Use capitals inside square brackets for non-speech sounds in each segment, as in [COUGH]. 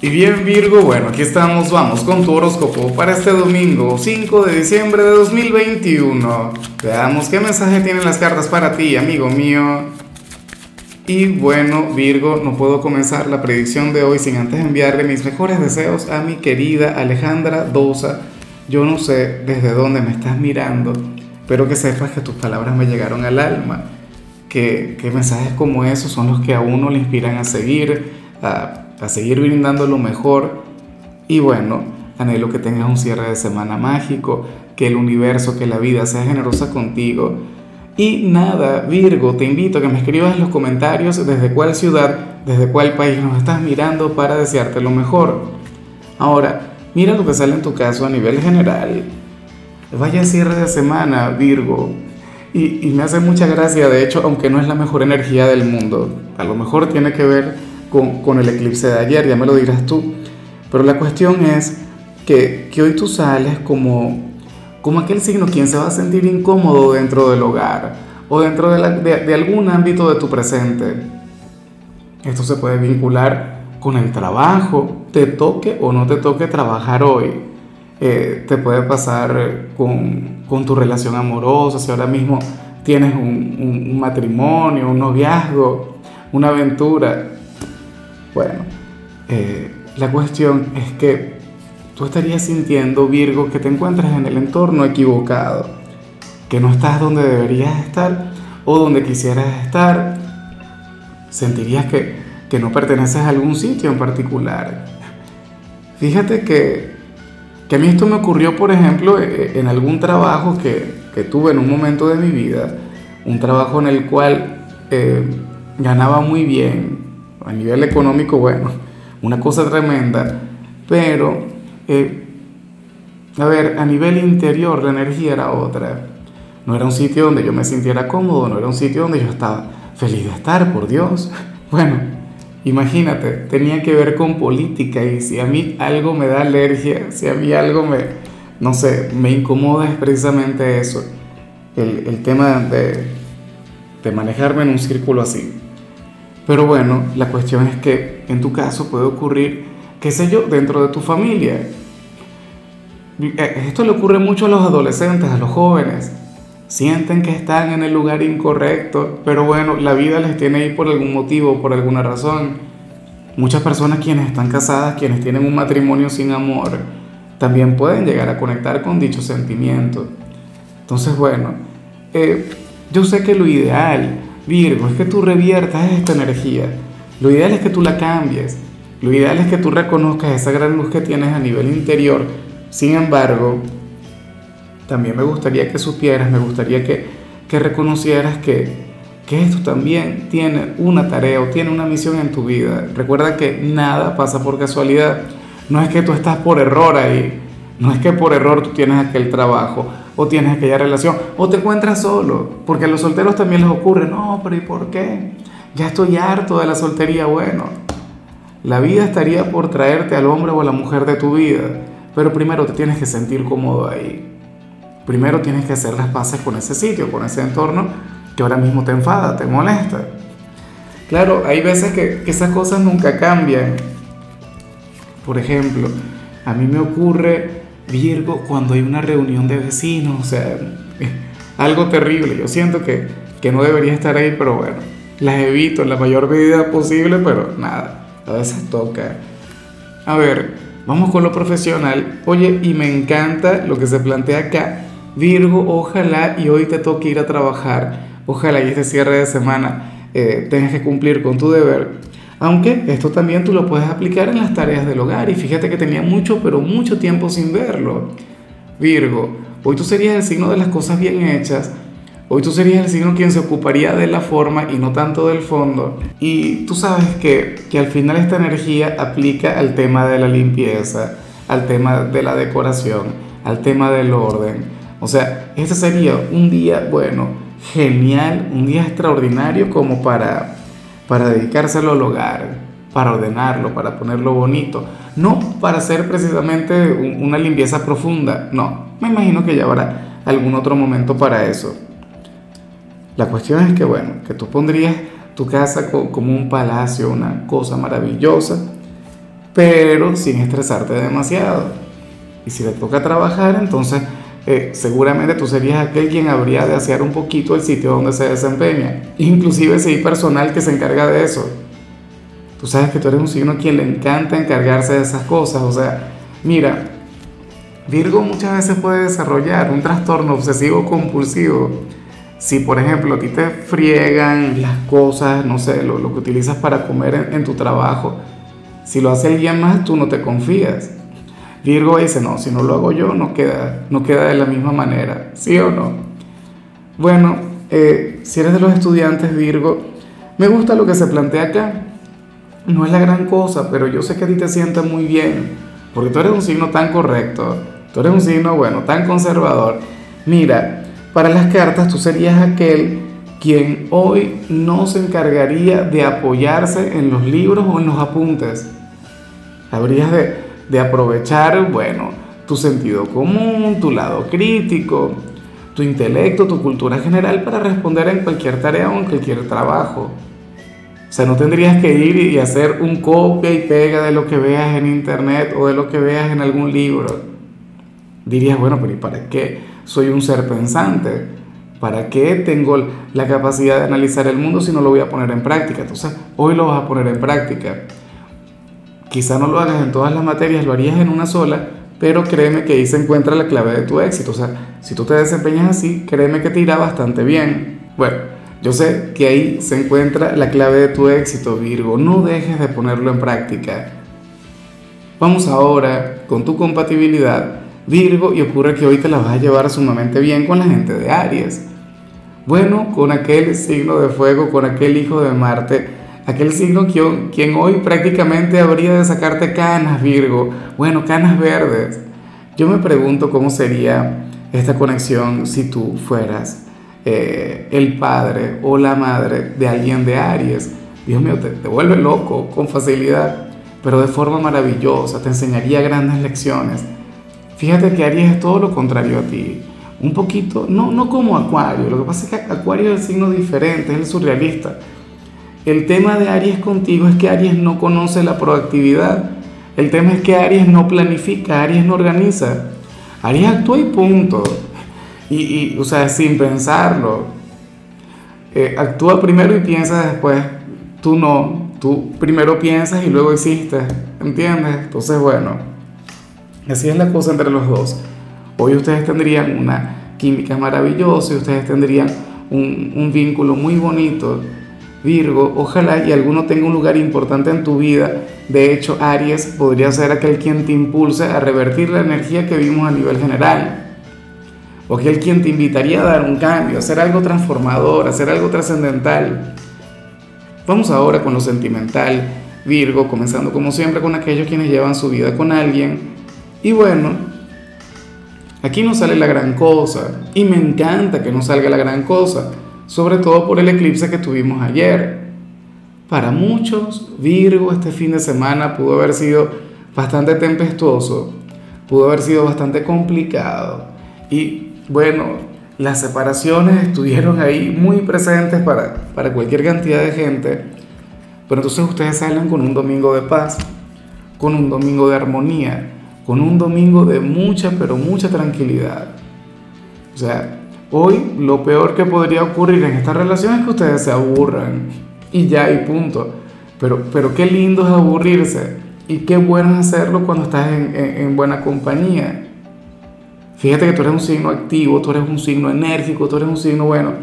Y bien Virgo, bueno, aquí estamos, vamos con tu horóscopo para este domingo 5 de diciembre de 2021. Veamos qué mensaje tienen las cartas para ti, amigo mío. Y bueno, Virgo, no puedo comenzar la predicción de hoy sin antes enviarle mis mejores deseos a mi querida Alejandra Dosa. Yo no sé desde dónde me estás mirando, pero que sepas que tus palabras me llegaron al alma. Que, que mensajes como esos son los que a uno le inspiran a seguir, a seguir brindando lo mejor. Y bueno, anhelo que tengas un cierre de semana mágico, que el universo, que la vida sea generosa contigo. Y nada, Virgo, te invito a que me escribas en los comentarios desde cuál ciudad, desde cuál país nos estás mirando para desearte lo mejor. Ahora, mira lo que sale en tu caso a nivel general. Vaya cierre de semana, Virgo. Y, y me hace mucha gracia, de hecho, aunque no es la mejor energía del mundo. A lo mejor tiene que ver con, el eclipse de ayer, ya me lo dirás tú. Pero la cuestión es que, hoy tú sales como, como aquel signo quien se va a sentir incómodo dentro del hogar o dentro de, algún ámbito de tu presente. Esto se puede vincular con el trabajo, te toque o no te toque trabajar hoy. Eh, te puede pasar con, tu relación amorosa, si ahora mismo tienes un matrimonio, un noviazgo, una aventura. Bueno, eh, la cuestión es que tú estarías sintiendo, Virgo, que te encuentras en el entorno equivocado, que no estás donde deberías estar o donde quisieras estar. Sentirías que, que no perteneces a algún sitio en particular. Fíjate que, que, a mí esto me ocurrió, por ejemplo, e, e, en algún trabajo que, que tuve en un momento de mi vida, un trabajo en el cual eh, ganaba muy bien, a nivel económico, bueno, una cosa tremenda, pero, eh, a ver, a nivel interior la energía era otra. No era un sitio donde yo me sintiera cómodo, no era un sitio donde yo estaba feliz de estar, por Dios. [LAUGHS] Bueno, imagínate, tenía que ver con política y si a mí algo me da alergia, si a mí algo me, no sé, me incomoda es precisamente eso, el, el tema de, de manejarme en un círculo así. Pero bueno, la cuestión es que en tu caso puede ocurrir, qué sé yo, dentro de tu familia. Eh, esto le ocurre mucho a los adolescentes, a los jóvenes. Sienten que están en el lugar incorrecto, pero bueno, la vida les tiene ahí por algún motivo, por alguna razón. Muchas personas quienes están casadas, quienes tienen un matrimonio sin amor, también pueden llegar a conectar con dicho sentimiento. Entonces, bueno, eh, yo sé que lo ideal Virgo, es que tú reviertas esta energía. Lo ideal es que tú la cambies. Lo ideal es que tú reconozcas esa gran luz que tienes a nivel interior. Sin embargo, también me gustaría que supieras, me gustaría que, que reconocieras que, que esto también tiene una tarea o tiene una misión en tu vida. Recuerda que nada pasa por casualidad. No es que tú estás por error ahí. No es que por error tú tienes aquel trabajo o tienes aquella relación o te encuentras solo, porque a los solteros también les ocurre, no, pero ¿y por qué? Ya estoy harto de la soltería, bueno. La vida estaría por traerte al hombre o a la mujer de tu vida, pero primero te tienes que sentir cómodo ahí. Primero tienes que hacer las paces con ese sitio, con ese entorno que ahora mismo te enfada, te molesta. Claro, hay veces que, que esas cosas nunca cambian. Por ejemplo, a mí me ocurre Virgo cuando hay una reunión de vecinos, o sea, algo terrible. Yo siento que, que no debería estar ahí, pero bueno, las evito en la mayor medida posible, pero nada, a veces toca. A ver, vamos con lo profesional. Oye, y me encanta lo que se plantea acá. Virgo, ojalá y hoy te toque ir a trabajar. Ojalá y este cierre de semana eh, tengas que cumplir con tu deber. Aunque esto también tú lo puedes aplicar en las tareas del hogar y fíjate que tenía mucho, pero mucho tiempo sin verlo. Virgo, hoy tú serías el signo de las cosas bien hechas. Hoy tú serías el signo quien se ocuparía de la forma y no tanto del fondo. Y tú sabes que, que al final esta energía aplica al tema de la limpieza, al tema de la decoración, al tema del orden. O sea, este sería un día, bueno, genial, un día extraordinario como para para dedicárselo al hogar, para ordenarlo, para ponerlo bonito, no para hacer precisamente una limpieza profunda, no, me imagino que ya habrá algún otro momento para eso. La cuestión es que, bueno, que tú pondrías tu casa como un palacio, una cosa maravillosa, pero sin estresarte demasiado. Y si te toca trabajar, entonces seguramente tú serías aquel quien habría de asear un poquito el sitio donde se desempeña. Inclusive si hay personal que se encarga de eso. Tú sabes que tú eres un signo quien le encanta encargarse de esas cosas. O sea, mira, Virgo muchas veces puede desarrollar un trastorno obsesivo compulsivo. Si, por ejemplo, a ti te friegan las cosas, no sé, lo, que utilizas para comer en, tu trabajo, si lo hace alguien más, tú no te confías. Virgo dice, no, si no lo hago yo, no queda, no queda de la misma manera, ¿sí o no? Bueno, eh, si eres de los estudiantes Virgo, me gusta lo que se plantea acá. No es la gran cosa, pero yo sé que a ti te sienta muy bien, porque tú eres un signo tan correcto, tú eres un signo, bueno, tan conservador. Mira, para las cartas tú serías aquel quien hoy no se encargaría de apoyarse en los libros o en los apuntes. Habrías de, de aprovechar, bueno, tu sentido común, tu lado crítico, tu intelecto, tu cultura general para responder en cualquier tarea o en cualquier trabajo. O sea, no tendrías que ir y hacer un copia y pega de lo que veas en internet o de lo que veas en algún libro. Dirías, bueno, pero ¿y para qué soy un ser pensante? ¿Para qué tengo la capacidad de analizar el mundo si no lo voy a poner en práctica? Entonces, hoy lo vas a poner en práctica. Quizá no lo hagas en todas las materias, lo harías en una sola, pero créeme que ahí se encuentra la clave de tu éxito. O sea, si tú te desempeñas así, créeme que te irá bastante bien. Bueno, yo sé que ahí se encuentra la clave de tu éxito, Virgo. No dejes de ponerlo en práctica. Vamos ahora con tu compatibilidad, Virgo, y ocurre que hoy te la vas a llevar sumamente bien con la gente de Aries. Bueno, con aquel signo de fuego, con aquel hijo de Marte, aquel signo quien hoy prácticamente habría de sacarte canas, Virgo. Bueno, canas verdes. Yo me pregunto cómo sería esta conexión si tú fueras eh, el padre o la madre de alguien de Aries. Dios mío, te, te vuelve loco con facilidad, pero de forma maravillosa, te enseñaría grandes lecciones. Fíjate que Aries es todo lo contrario a ti. Un poquito, no, no como Acuario, lo que pasa es que Acuario es el signo diferente, es el surrealista. El tema de Aries contigo es que Aries no conoce la proactividad. El tema es que Aries no planifica, Aries no organiza. Aries actúa y punto. Y, o sea, sin pensarlo. Eh, actúa primero y piensa después. Tú no, tú primero piensas y luego existes, ¿entiendes? Entonces, bueno, así es la cosa entre los dos. Hoy ustedes tendrían una química maravillosa y ustedes tendrían un, un vínculo muy bonito. Virgo, ojalá y alguno tenga un lugar importante en tu vida. De hecho, Aries podría ser aquel quien te impulse a revertir la energía que vimos a nivel general o aquel quien te invitaría a dar un cambio, a hacer algo transformador, a hacer algo trascendental. Vamos ahora con lo sentimental, Virgo, comenzando como siempre con aquellos quienes llevan su vida con alguien. Y bueno, aquí no sale la gran cosa, y me encanta que no salga la gran cosa, sobre todo por el eclipse que tuvimos ayer. Para muchos, Virgo este fin de semana pudo haber sido bastante tempestuoso, pudo haber sido bastante complicado. Y bueno, las separaciones estuvieron ahí muy presentes para, para cualquier cantidad de gente, pero entonces ustedes salen con un domingo de paz, con un domingo de armonía, con un domingo de mucha, pero mucha tranquilidad. O sea, hoy lo peor que podría ocurrir en esta relación es que ustedes se aburran y ya, y punto. Pero, pero qué lindo es aburrirse y qué bueno es hacerlo cuando estás en, en buena compañía. Fíjate que tú eres un signo activo, tú eres un signo enérgico, tú eres un signo, bueno,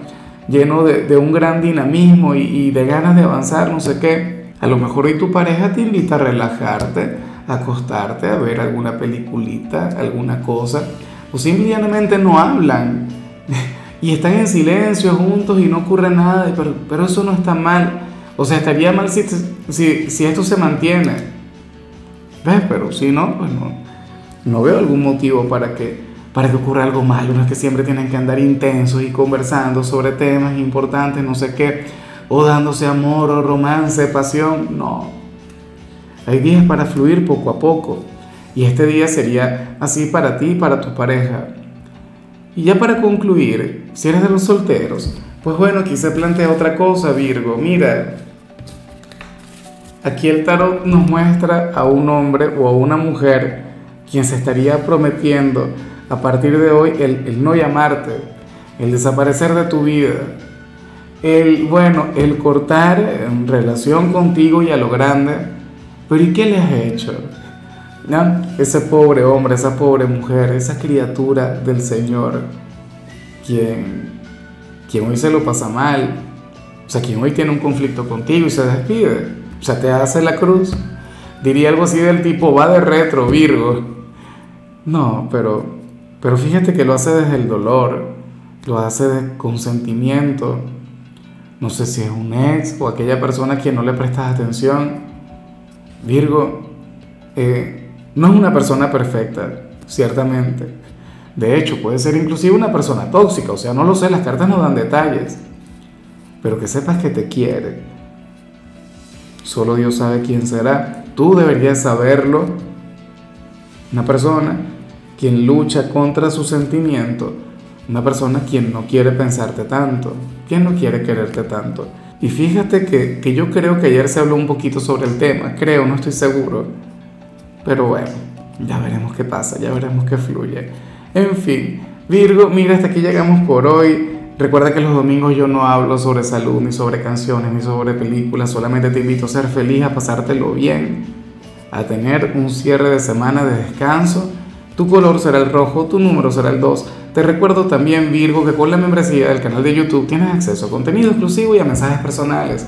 lleno de, un gran dinamismo y, de ganas de avanzar, no sé qué. A lo mejor hoy tu pareja te invita a relajarte, a acostarte, a ver alguna peliculita, alguna cosa, o simplemente no hablan y están en silencio juntos y no ocurre nada, pero, pero eso no está mal. O sea, estaría mal si, si, esto se mantiene. ¿Ves? Pero si no, pues no, no veo algún motivo para que para que ocurra algo malo. No es que siempre tienen que andar intensos y conversando sobre temas importantes, no sé qué, o dándose amor o romance, pasión. No. Hay días para fluir poco a poco. Y este día sería así para ti y para tu pareja. Y ya para concluir, si eres de los solteros, pues bueno, aquí se plantea otra cosa, Virgo. Mira, aquí el tarot nos muestra a un hombre o a una mujer quien se estaría prometiendo a partir de hoy el, no llamarte, el desaparecer de tu vida, el, bueno, el cortar en relación contigo y a lo grande. Pero ¿y qué le has hecho? Ese pobre hombre, esa pobre mujer, esa criatura del Señor, quien, quien hoy se lo pasa mal, o sea, quien hoy tiene un conflicto contigo y se despide, o sea, te hace la cruz. Diría algo así del tipo, va de retro, Virgo. No, pero, pero fíjate que lo hace desde el dolor, lo hace de consentimiento. No sé si es un ex o aquella persona a quien no le prestas atención. Virgo, eh, no es una persona perfecta, ciertamente. De hecho, puede ser inclusive una persona tóxica, o sea, no lo sé, las cartas no dan detalles. Pero que sepas que te quiere. Solo Dios sabe quién será. Tú deberías saberlo. Una persona quien lucha contra su sentimiento. Una persona quien no quiere pensarte tanto. Quien no quiere quererte tanto. Y fíjate que, que yo creo que ayer se habló un poquito sobre el tema. Creo, no estoy seguro pero bueno, ya veremos qué pasa, ya veremos qué fluye. En fin, Virgo, mira, hasta aquí llegamos por hoy. Recuerda que los domingos yo no hablo sobre salud, ni sobre canciones, ni sobre películas. Solamente te invito a ser feliz, a pasártelo bien, a tener un cierre de semana de descanso. Tu color será el rojo, tu número será el 2. Te recuerdo también, Virgo, que con la membresía del canal de YouTube tienes acceso a contenido exclusivo y a mensajes personales.